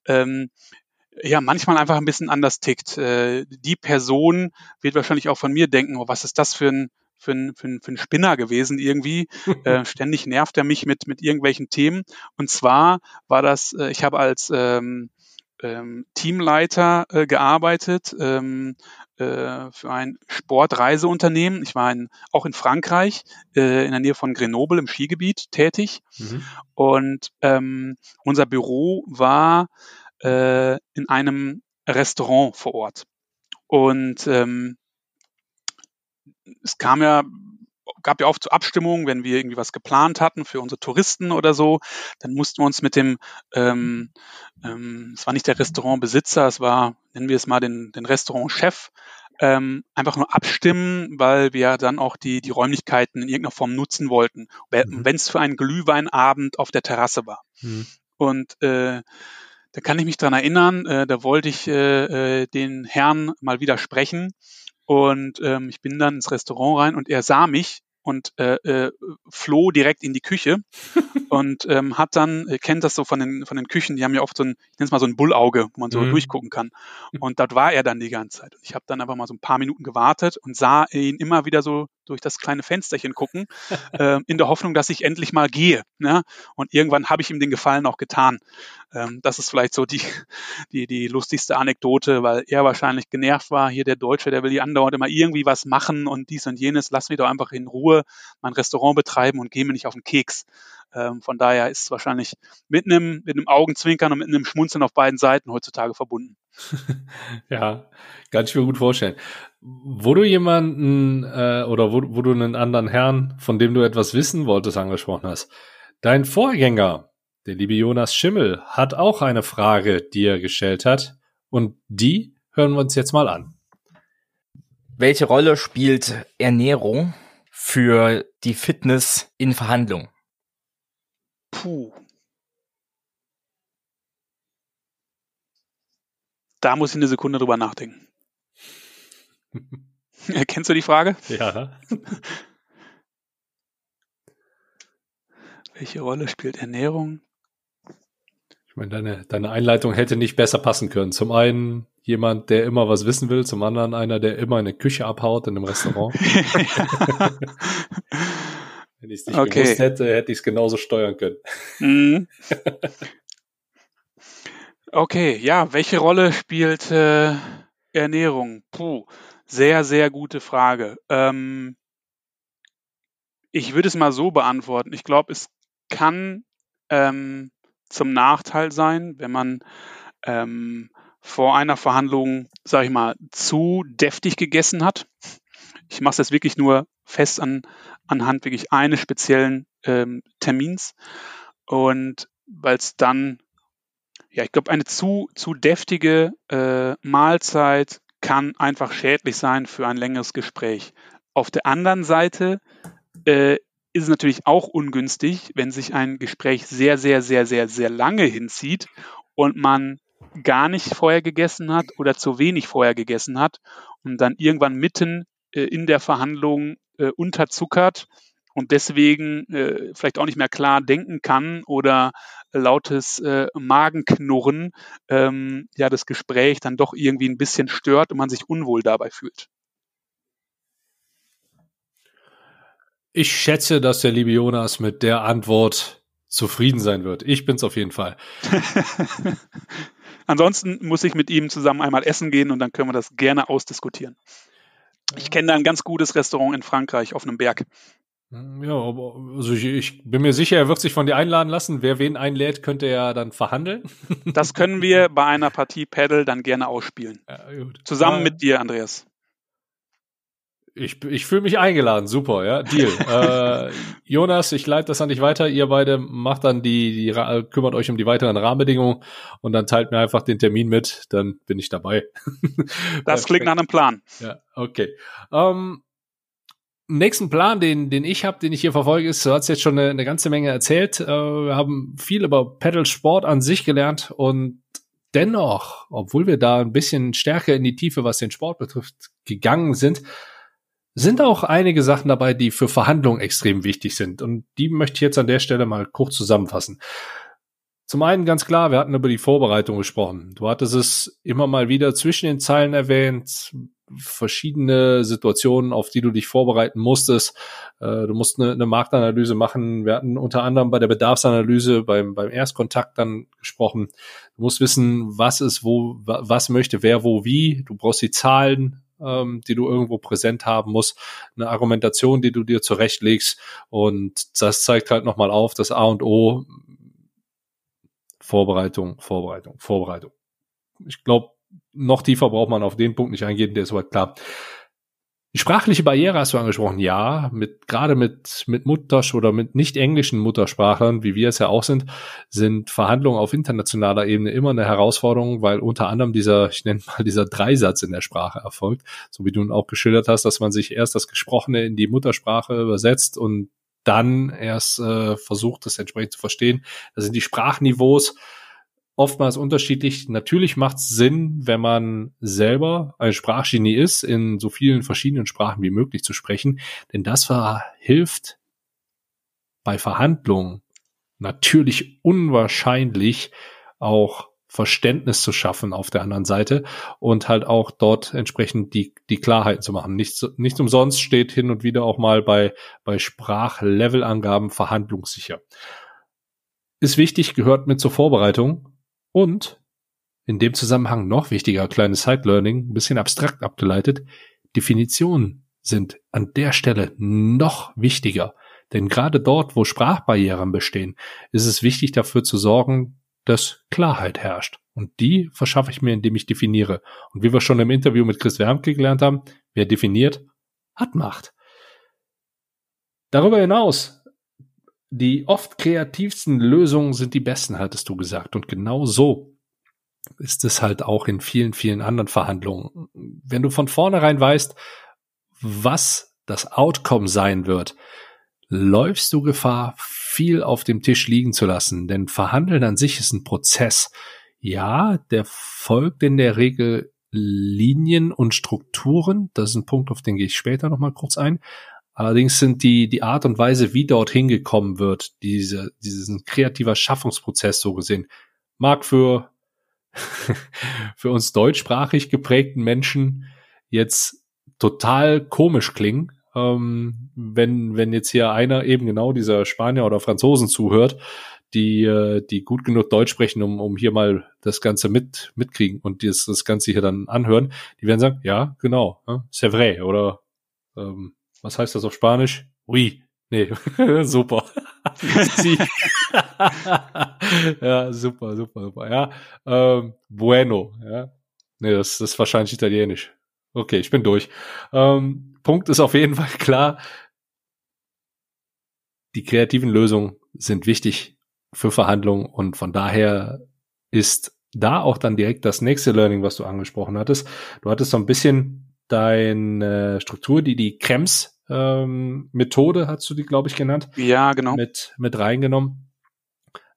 ähm, ja manchmal einfach ein bisschen anders tickt. Äh, die Person wird wahrscheinlich auch von mir denken, oh, was ist das für ein für ein, für ein, für ein Spinner gewesen irgendwie. äh, ständig nervt er mich mit, mit irgendwelchen Themen. Und zwar war das, äh, ich habe als ähm, ähm, Teamleiter äh, gearbeitet ähm, äh, für ein Sportreiseunternehmen. Ich war in, auch in Frankreich, äh, in der Nähe von Grenoble im Skigebiet tätig. Mhm. Und ähm, unser Büro war äh, in einem Restaurant vor Ort. Und ähm, es kam ja gab ja oft so Abstimmungen, wenn wir irgendwie was geplant hatten für unsere Touristen oder so, dann mussten wir uns mit dem, ähm, ähm, es war nicht der Restaurantbesitzer, es war, nennen wir es mal den, den Restaurantchef, ähm, einfach nur abstimmen, weil wir dann auch die, die Räumlichkeiten in irgendeiner Form nutzen wollten, mhm. wenn es für einen Glühweinabend auf der Terrasse war. Mhm. Und äh, da kann ich mich dran erinnern, äh, da wollte ich äh, äh den Herrn mal wieder sprechen und ähm, ich bin dann ins Restaurant rein und er sah mich und äh, äh, floh direkt in die Küche und ähm, hat dann, äh, kennt das so von den, von den Küchen, die haben ja oft so ein, ich nenne es mal so ein Bullauge, wo man so mhm. durchgucken kann. Und dort war er dann die ganze Zeit. Und ich habe dann einfach mal so ein paar Minuten gewartet und sah ihn immer wieder so durch das kleine Fensterchen gucken, äh, in der Hoffnung, dass ich endlich mal gehe. Ne? Und irgendwann habe ich ihm den Gefallen auch getan. Ähm, das ist vielleicht so die, die, die lustigste Anekdote, weil er wahrscheinlich genervt war. Hier der Deutsche, der will hier andauernd immer irgendwie was machen und dies und jenes. Lass mich doch einfach in Ruhe mein Restaurant betreiben und geh mir nicht auf den Keks. Ähm, von daher ist es wahrscheinlich mit einem, mit einem Augenzwinkern und mit einem Schmunzeln auf beiden Seiten heutzutage verbunden. ja, kann ich mir gut vorstellen. Wo du jemanden äh, oder wo, wo du einen anderen Herrn, von dem du etwas wissen wolltest, angesprochen hast. Dein Vorgänger, der liebe Jonas Schimmel, hat auch eine Frage, die er gestellt hat. Und die hören wir uns jetzt mal an. Welche Rolle spielt Ernährung für die Fitness in Verhandlungen? Puh. Da muss ich eine Sekunde drüber nachdenken. Kennst du die Frage? Ja. Welche Rolle spielt Ernährung? Ich meine, deine, deine Einleitung hätte nicht besser passen können. Zum einen jemand, der immer was wissen will, zum anderen einer, der immer eine Küche abhaut in einem Restaurant. Wenn ich es nicht okay. gewusst hätte, hätte ich es genauso steuern können. Mhm. Okay, ja, welche Rolle spielt äh, Ernährung? Puh, sehr, sehr gute Frage. Ähm, ich würde es mal so beantworten. Ich glaube, es kann ähm, zum Nachteil sein, wenn man ähm, vor einer Verhandlung, sage ich mal, zu deftig gegessen hat. Ich mache es wirklich nur fest an, anhand wirklich eines speziellen ähm, Termins. Und weil es dann ja, ich glaube, eine zu, zu deftige äh, Mahlzeit kann einfach schädlich sein für ein längeres Gespräch. Auf der anderen Seite äh, ist es natürlich auch ungünstig, wenn sich ein Gespräch sehr, sehr, sehr, sehr, sehr lange hinzieht und man gar nicht vorher gegessen hat oder zu wenig vorher gegessen hat und dann irgendwann mitten äh, in der Verhandlung äh, unterzuckert und deswegen äh, vielleicht auch nicht mehr klar denken kann oder lautes äh, Magenknurren ähm, ja das Gespräch dann doch irgendwie ein bisschen stört und man sich unwohl dabei fühlt. Ich schätze, dass der liebe Jonas mit der Antwort zufrieden sein wird. Ich bin's auf jeden Fall. Ansonsten muss ich mit ihm zusammen einmal essen gehen und dann können wir das gerne ausdiskutieren. Ich kenne da ein ganz gutes Restaurant in Frankreich auf einem Berg. Ja, also ich, ich, bin mir sicher, er wird sich von dir einladen lassen. Wer wen einlädt, könnte er dann verhandeln. Das können wir bei einer Partie Paddle dann gerne ausspielen. Ja, Zusammen äh, mit dir, Andreas. Ich, ich fühle mich eingeladen, super, ja, Deal. äh, Jonas, ich leite das an dich weiter. Ihr beide macht dann die, die kümmert euch um die weiteren Rahmenbedingungen und dann teilt mir einfach den Termin mit, dann bin ich dabei. das klingt nach einem Plan. Ja, okay. Ähm, nächsten Plan, den, den ich habe, den ich hier verfolge, ist, du hast jetzt schon eine, eine ganze Menge erzählt. Äh, wir haben viel über Pedal Sport an sich gelernt und dennoch, obwohl wir da ein bisschen stärker in die Tiefe, was den Sport betrifft, gegangen sind, sind auch einige Sachen dabei, die für Verhandlungen extrem wichtig sind. Und die möchte ich jetzt an der Stelle mal kurz zusammenfassen. Zum einen ganz klar, wir hatten über die Vorbereitung gesprochen. Du hattest es immer mal wieder zwischen den Zeilen erwähnt. verschiedene Situationen, auf die du dich vorbereiten musstest. Äh, du musst eine, Marktanalyse machen. Wir hatten unter anderem bei der Bedarfsanalyse beim, beim Erstkontakt dann gesprochen. Du musst wissen, was ist wo, was möchte wer wo wie. Du brauchst die Zahlen, ähm, die du irgendwo präsent haben musst, eine Argumentation, die du dir zurechtlegst. Und das zeigt halt nochmal auf, dass A und O Vorbereitung, Vorbereitung, Vorbereitung. Ich glaube, noch tiefer braucht man auf den Punkt nicht eingehen, der ist soweit klar. Die sprachliche Barriere hast du angesprochen, ja, mit, gerade mit, mit Muttersch oder mit nicht englischen Muttersprachlern, wie wir es ja auch sind, sind Verhandlungen auf internationaler Ebene immer eine Herausforderung, weil unter anderem dieser, ich nenne mal dieser Dreisatz in der Sprache erfolgt, so wie du ihn auch geschildert hast, dass man sich erst das Gesprochene in die Muttersprache übersetzt und dann erst äh, versucht, das entsprechend zu verstehen. Das sind die Sprachniveaus oftmals unterschiedlich. Natürlich macht es Sinn, wenn man selber ein Sprachgenie ist, in so vielen verschiedenen Sprachen wie möglich zu sprechen, denn das hilft bei Verhandlungen natürlich unwahrscheinlich auch Verständnis zu schaffen auf der anderen Seite und halt auch dort entsprechend die, die Klarheiten zu machen. Nicht, nicht umsonst steht hin und wieder auch mal bei, bei Sprachlevelangaben verhandlungssicher. Ist wichtig, gehört mit zur Vorbereitung und in dem Zusammenhang noch wichtiger, kleines Side-Learning, ein bisschen abstrakt abgeleitet, Definitionen sind an der Stelle noch wichtiger. Denn gerade dort, wo Sprachbarrieren bestehen, ist es wichtig dafür zu sorgen, dass Klarheit herrscht. Und die verschaffe ich mir, indem ich definiere. Und wie wir schon im Interview mit Chris Wermke gelernt haben, wer definiert, hat Macht. Darüber hinaus, die oft kreativsten Lösungen sind die besten, hattest du gesagt. Und genau so ist es halt auch in vielen, vielen anderen Verhandlungen. Wenn du von vornherein weißt, was das Outcome sein wird, läufst du Gefahr, viel auf dem Tisch liegen zu lassen. Denn Verhandeln an sich ist ein Prozess. Ja, der folgt in der Regel Linien und Strukturen. Das ist ein Punkt, auf den gehe ich später nochmal kurz ein. Allerdings sind die, die Art und Weise, wie dort hingekommen wird, diese, diesen kreativer Schaffungsprozess so gesehen, mag für, für uns deutschsprachig geprägten Menschen jetzt total komisch klingen, ähm, wenn, wenn jetzt hier einer eben genau dieser Spanier oder Franzosen zuhört, die, äh, die gut genug Deutsch sprechen, um, um hier mal das Ganze mit, mitkriegen und das, das Ganze hier dann anhören, die werden sagen, ja, genau, ne? c'est vrai, oder ähm, was heißt das auf Spanisch? Oui. Nee, super. ja, super, super, super. Ja, ähm, bueno. Ja, nee, das, das ist wahrscheinlich Italienisch. Okay, ich bin durch. Ähm, Punkt ist auf jeden Fall klar. Die kreativen Lösungen sind wichtig für Verhandlungen und von daher ist da auch dann direkt das nächste Learning, was du angesprochen hattest. Du hattest so ein bisschen deine Struktur, die die Krems ähm, Methode, hast du die, glaube ich, genannt. Ja, genau. Mit, mit reingenommen.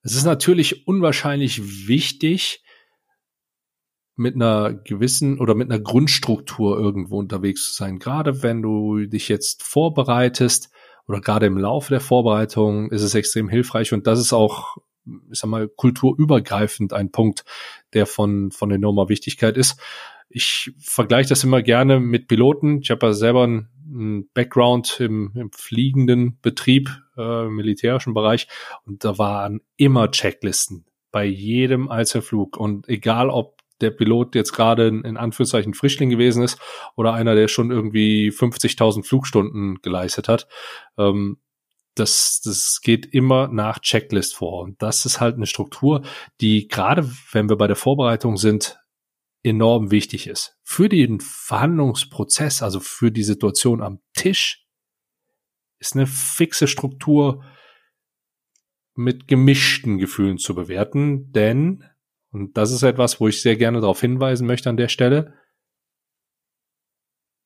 Es ist natürlich unwahrscheinlich wichtig, mit einer gewissen oder mit einer Grundstruktur irgendwo unterwegs zu sein. Gerade wenn du dich jetzt vorbereitest oder gerade im Laufe der Vorbereitung ist es extrem hilfreich und das ist auch, ich sag mal, kulturübergreifend ein Punkt, der von, von enormer Wichtigkeit ist. Ich vergleiche das immer gerne mit Piloten. Ich habe ja selber einen Background im, im fliegenden Betrieb, äh, im militärischen Bereich und da waren immer Checklisten bei jedem Einzelflug und egal ob der Pilot jetzt gerade in Anführungszeichen Frischling gewesen ist oder einer, der schon irgendwie 50.000 Flugstunden geleistet hat. Ähm, das, das geht immer nach Checklist vor. Und das ist halt eine Struktur, die gerade, wenn wir bei der Vorbereitung sind, enorm wichtig ist. Für den Verhandlungsprozess, also für die Situation am Tisch, ist eine fixe Struktur mit gemischten Gefühlen zu bewerten, denn und das ist etwas, wo ich sehr gerne darauf hinweisen möchte an der Stelle.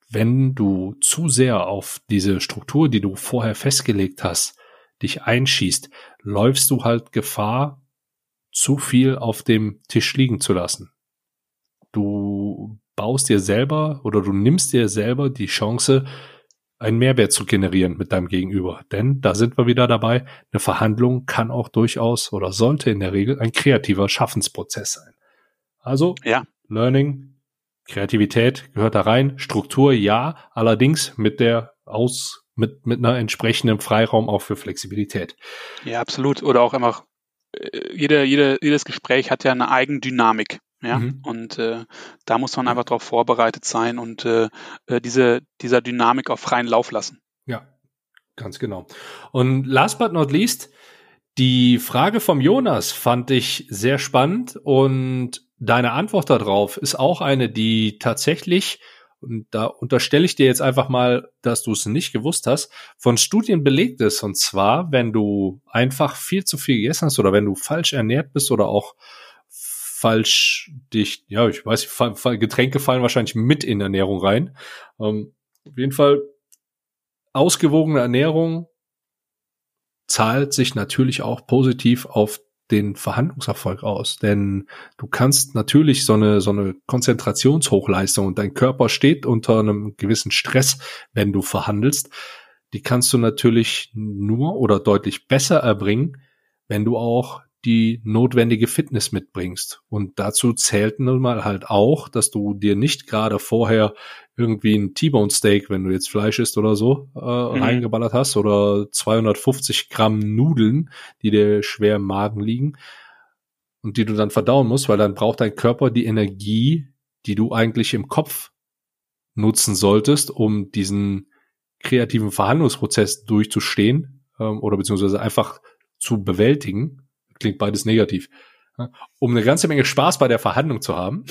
Wenn du zu sehr auf diese Struktur, die du vorher festgelegt hast, dich einschießt, läufst du halt Gefahr, zu viel auf dem Tisch liegen zu lassen. Du baust dir selber oder du nimmst dir selber die Chance, einen Mehrwert zu generieren mit deinem Gegenüber. Denn da sind wir wieder dabei, eine Verhandlung kann auch durchaus oder sollte in der Regel ein kreativer Schaffensprozess sein. Also, ja. Learning, Kreativität gehört da rein, Struktur ja, allerdings mit der aus mit mit einer entsprechenden Freiraum auch für Flexibilität. Ja, absolut. Oder auch einfach äh, jede, jede, jedes Gespräch hat ja eine Eigendynamik. Ja, mhm. und äh, da muss man einfach darauf vorbereitet sein und äh, äh, diese, dieser Dynamik auf freien Lauf lassen. Ja, ganz genau. Und last but not least, die Frage vom Jonas fand ich sehr spannend und deine Antwort darauf ist auch eine, die tatsächlich, und da unterstelle ich dir jetzt einfach mal, dass du es nicht gewusst hast, von Studien belegt ist. Und zwar, wenn du einfach viel zu viel gegessen hast oder wenn du falsch ernährt bist oder auch falsch dich, ja, ich weiß, Getränke fallen wahrscheinlich mit in Ernährung rein. Ähm, auf jeden Fall ausgewogene Ernährung zahlt sich natürlich auch positiv auf den Verhandlungserfolg aus. Denn du kannst natürlich so eine, so eine Konzentrationshochleistung und dein Körper steht unter einem gewissen Stress, wenn du verhandelst. Die kannst du natürlich nur oder deutlich besser erbringen, wenn du auch die notwendige Fitness mitbringst. Und dazu zählt nun mal halt auch, dass du dir nicht gerade vorher irgendwie ein T-Bone Steak, wenn du jetzt Fleisch isst oder so, äh, mhm. reingeballert hast oder 250 Gramm Nudeln, die dir schwer im Magen liegen und die du dann verdauen musst, weil dann braucht dein Körper die Energie, die du eigentlich im Kopf nutzen solltest, um diesen kreativen Verhandlungsprozess durchzustehen ähm, oder beziehungsweise einfach zu bewältigen klingt beides negativ. Um eine ganze Menge Spaß bei der Verhandlung zu haben.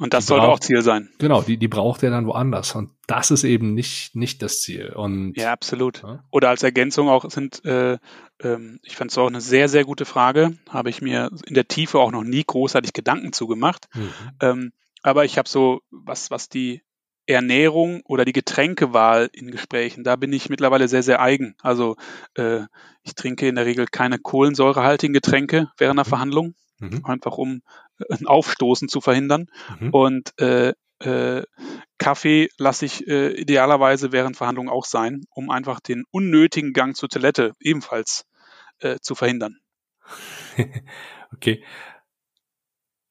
Und das sollte auch Ziel sein. Genau, die, die braucht er dann woanders. Und das ist eben nicht, nicht das Ziel. Und, ja, absolut. Ja? Oder als Ergänzung auch sind, äh, ähm, ich fand es auch eine sehr, sehr gute Frage. Habe ich mir in der Tiefe auch noch nie großartig Gedanken zugemacht. Mhm. Ähm, aber ich habe so, was, was die Ernährung oder die Getränkewahl in Gesprächen, da bin ich mittlerweile sehr, sehr eigen. Also äh, ich trinke in der Regel keine kohlensäurehaltigen Getränke während der mhm. Verhandlung, mhm. einfach um äh, ein Aufstoßen zu verhindern. Mhm. Und äh, äh, Kaffee lasse ich äh, idealerweise während Verhandlungen auch sein, um einfach den unnötigen Gang zur Toilette ebenfalls äh, zu verhindern. okay.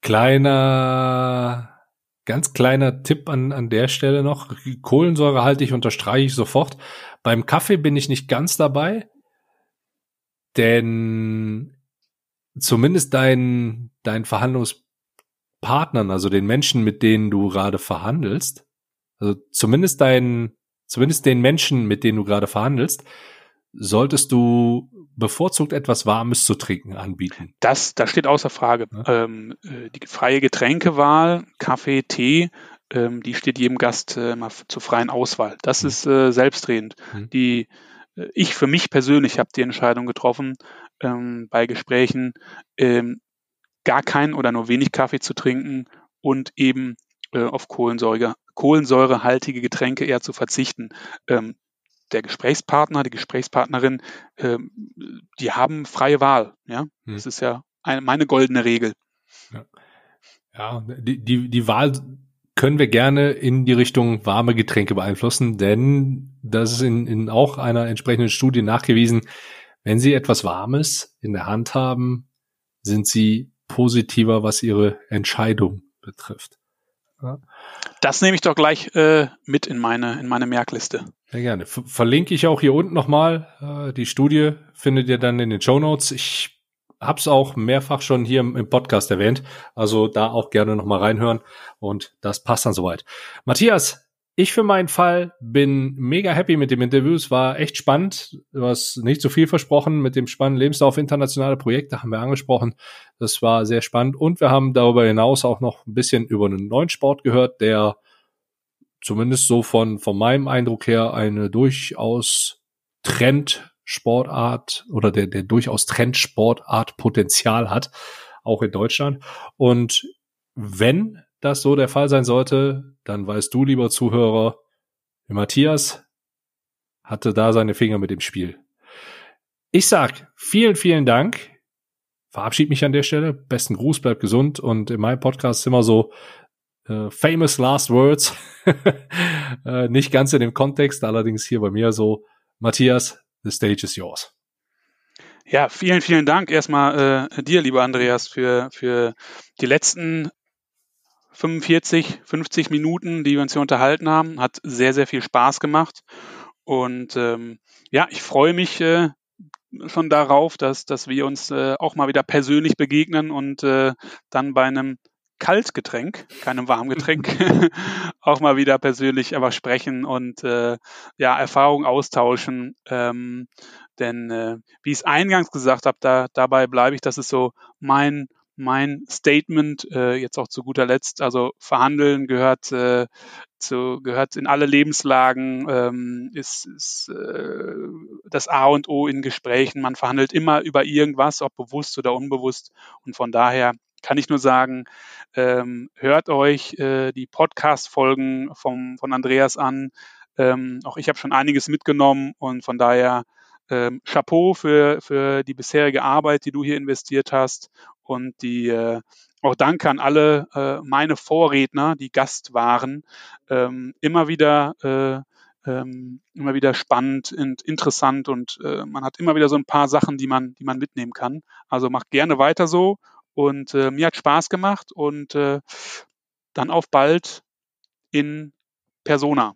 Kleiner Ganz kleiner Tipp an, an der Stelle noch. Kohlensäure halte ich, unterstreiche ich sofort. Beim Kaffee bin ich nicht ganz dabei, denn zumindest dein, dein Verhandlungspartnern, also den Menschen, mit denen du gerade verhandelst, also zumindest dein, zumindest den Menschen, mit denen du gerade verhandelst, solltest du bevorzugt etwas Warmes zu trinken anbieten. Das, das steht außer Frage. Ja. Ähm, äh, die freie Getränkewahl, Kaffee, Tee, ähm, die steht jedem Gast äh, mal zur freien Auswahl. Das mhm. ist äh, selbstredend. Mhm. Die, äh, ich für mich persönlich habe die Entscheidung getroffen, ähm, bei Gesprächen ähm, gar keinen oder nur wenig Kaffee zu trinken und eben äh, auf Kohlensäure, kohlensäurehaltige Getränke eher zu verzichten. Ähm, der Gesprächspartner, die Gesprächspartnerin, äh, die haben freie Wahl. Ja, hm. das ist ja eine, meine goldene Regel. Ja, ja die, die, die Wahl können wir gerne in die Richtung warme Getränke beeinflussen, denn das ist in, in auch einer entsprechenden Studie nachgewiesen. Wenn Sie etwas Warmes in der Hand haben, sind Sie positiver, was Ihre Entscheidung betrifft. Ja. Das nehme ich doch gleich äh, mit in meine, in meine Merkliste. Sehr gerne. Ver verlinke ich auch hier unten nochmal. Äh, die Studie findet ihr dann in den Show Notes. Ich habe es auch mehrfach schon hier im, im, Podcast erwähnt. Also da auch gerne nochmal reinhören. Und das passt dann soweit. Matthias, ich für meinen Fall bin mega happy mit dem Interview. Es war echt spannend. Du hast nicht so viel versprochen mit dem spannenden Lebenslauf internationale Projekte haben wir angesprochen. Das war sehr spannend. Und wir haben darüber hinaus auch noch ein bisschen über einen neuen Sport gehört, der zumindest so von, von meinem Eindruck her eine durchaus Trendsportart oder der, der durchaus Trendsportart Potenzial hat, auch in Deutschland. Und wenn das so der Fall sein sollte, dann weißt du, lieber Zuhörer, Matthias hatte da seine Finger mit dem Spiel. Ich sag vielen, vielen Dank. Verabschiede mich an der Stelle. Besten Gruß, bleib gesund. Und in meinem Podcast ist immer so, äh, famous last words. äh, nicht ganz in dem Kontext, allerdings hier bei mir so. Matthias, the stage is yours. Ja, vielen, vielen Dank erstmal äh, dir, lieber Andreas, für, für die letzten 45, 50 Minuten, die wir uns hier unterhalten haben. Hat sehr, sehr viel Spaß gemacht. Und ähm, ja, ich freue mich äh, schon darauf, dass, dass wir uns äh, auch mal wieder persönlich begegnen und äh, dann bei einem Kaltgetränk, keinem Warmgetränk, auch mal wieder persönlich aber sprechen und äh, ja, Erfahrungen austauschen. Ähm, denn äh, wie ich es eingangs gesagt habe, da, dabei bleibe ich, das ist so mein mein Statement äh, jetzt auch zu guter Letzt. Also Verhandeln gehört äh, zu, gehört in alle Lebenslagen, ähm, ist, ist äh, das A und O in Gesprächen. Man verhandelt immer über irgendwas, ob bewusst oder unbewusst. Und von daher kann ich nur sagen, ähm, hört euch äh, die Podcast-Folgen von Andreas an. Ähm, auch ich habe schon einiges mitgenommen und von daher ähm, Chapeau für, für die bisherige Arbeit, die du hier investiert hast und die äh, auch danke an alle äh, meine Vorredner, die Gast waren. Ähm, immer wieder äh, ähm, immer wieder spannend und interessant und äh, man hat immer wieder so ein paar Sachen, die man, die man mitnehmen kann. Also macht gerne weiter so und äh, mir hat Spaß gemacht und äh, dann auf bald in Persona.